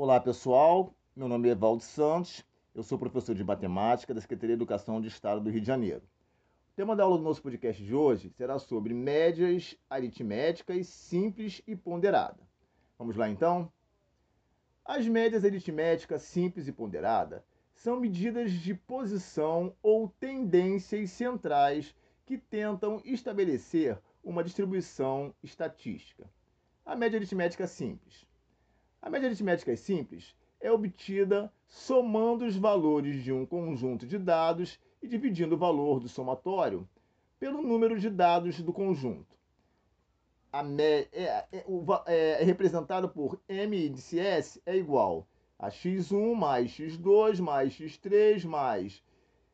Olá pessoal, meu nome é Evaldo Santos, eu sou professor de matemática da Secretaria de Educação do Estado do Rio de Janeiro. O tema da aula do nosso podcast de hoje será sobre médias aritméticas simples e ponderada. Vamos lá então? As médias aritméticas simples e ponderada são medidas de posição ou tendências centrais que tentam estabelecer uma distribuição estatística. A média aritmética simples. A média aritmética simples é obtida somando os valores de um conjunto de dados e dividindo o valor do somatório pelo número de dados do conjunto. A é, é, é, é representado por M índice S é igual a x1 mais x2 mais x3 mais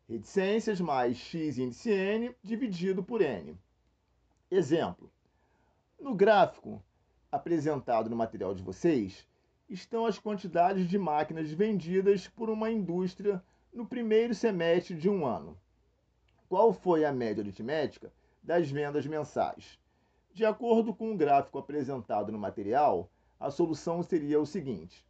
reticências mais x índice n dividido por n. Exemplo. No gráfico, apresentado no material de vocês estão as quantidades de máquinas vendidas por uma indústria no primeiro semestre de um ano. Qual foi a média aritmética das vendas mensais? De acordo com o gráfico apresentado no material, a solução seria o seguinte: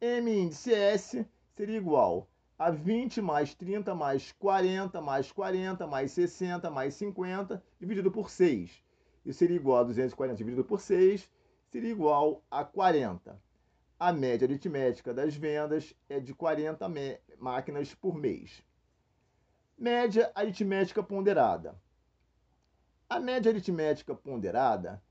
M índice S seria igual a 20 mais 30 mais 40 mais 40 mais 60 mais 50 dividido por 6. Isso seria igual a 240 dividido por 6 seria igual a 40. A média aritmética das vendas é de 40 máquinas por mês. Média aritmética ponderada. A média aritmética ponderada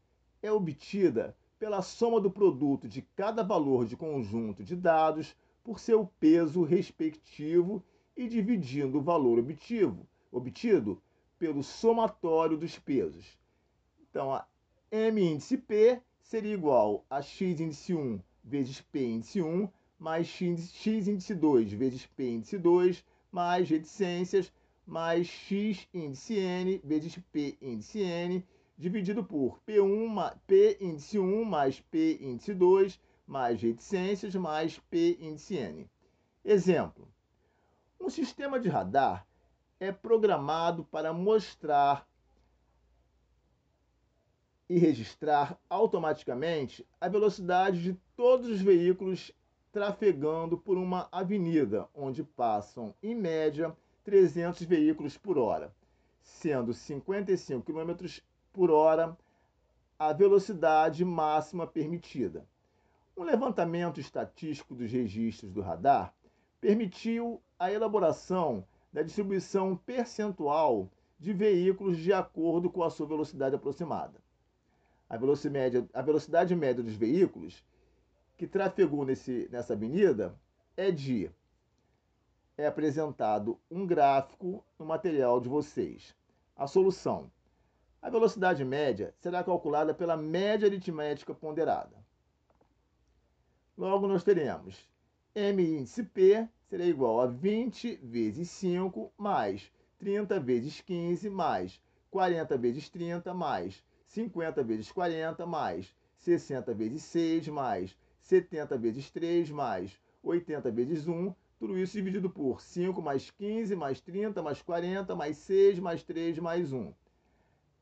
é obtida pela soma do produto de cada valor de conjunto de dados por seu peso respectivo e dividindo o valor obtido, obtido pelo somatório dos pesos. Então, a M índice P seria igual a x índice 1 vezes p índice 1 mais x, índice 2 vezes p índice 2 mais reticências mais x índice n vezes p índice n dividido por P1, P índice 1 mais P índice 2 mais reticências mais P índice N. Exemplo: um sistema de radar é programado para mostrar e registrar automaticamente a velocidade de todos os veículos trafegando por uma avenida, onde passam, em média, 300 veículos por hora, sendo 55 km por hora a velocidade máxima permitida. Um levantamento estatístico dos registros do radar permitiu a elaboração da distribuição percentual de veículos de acordo com a sua velocidade aproximada a velocidade média, a velocidade média dos veículos que trafegou nesse, nessa avenida é de é apresentado um gráfico no material de vocês. A solução. A velocidade média será calculada pela média aritmética ponderada. Logo, nós teremos M índice P será igual a 20 vezes 5 mais 30 vezes 15 mais 40 vezes 30 mais 50 vezes 40 mais 60 vezes 6 mais 70 vezes 3 mais 80 vezes 1, tudo isso dividido por 5 mais 15 mais 30 mais 40 mais 6 mais 3 mais 1.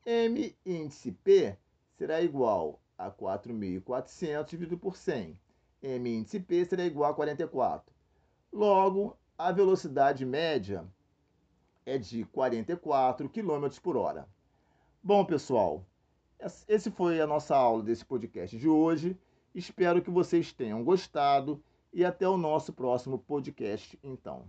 M índice P será igual a 4.400 dividido por 100. M índice P será igual a 44. Logo, a velocidade média é de 44 km por hora. Bom, pessoal, esse foi a nossa aula desse podcast de hoje. Espero que vocês tenham gostado e até o nosso próximo podcast, então.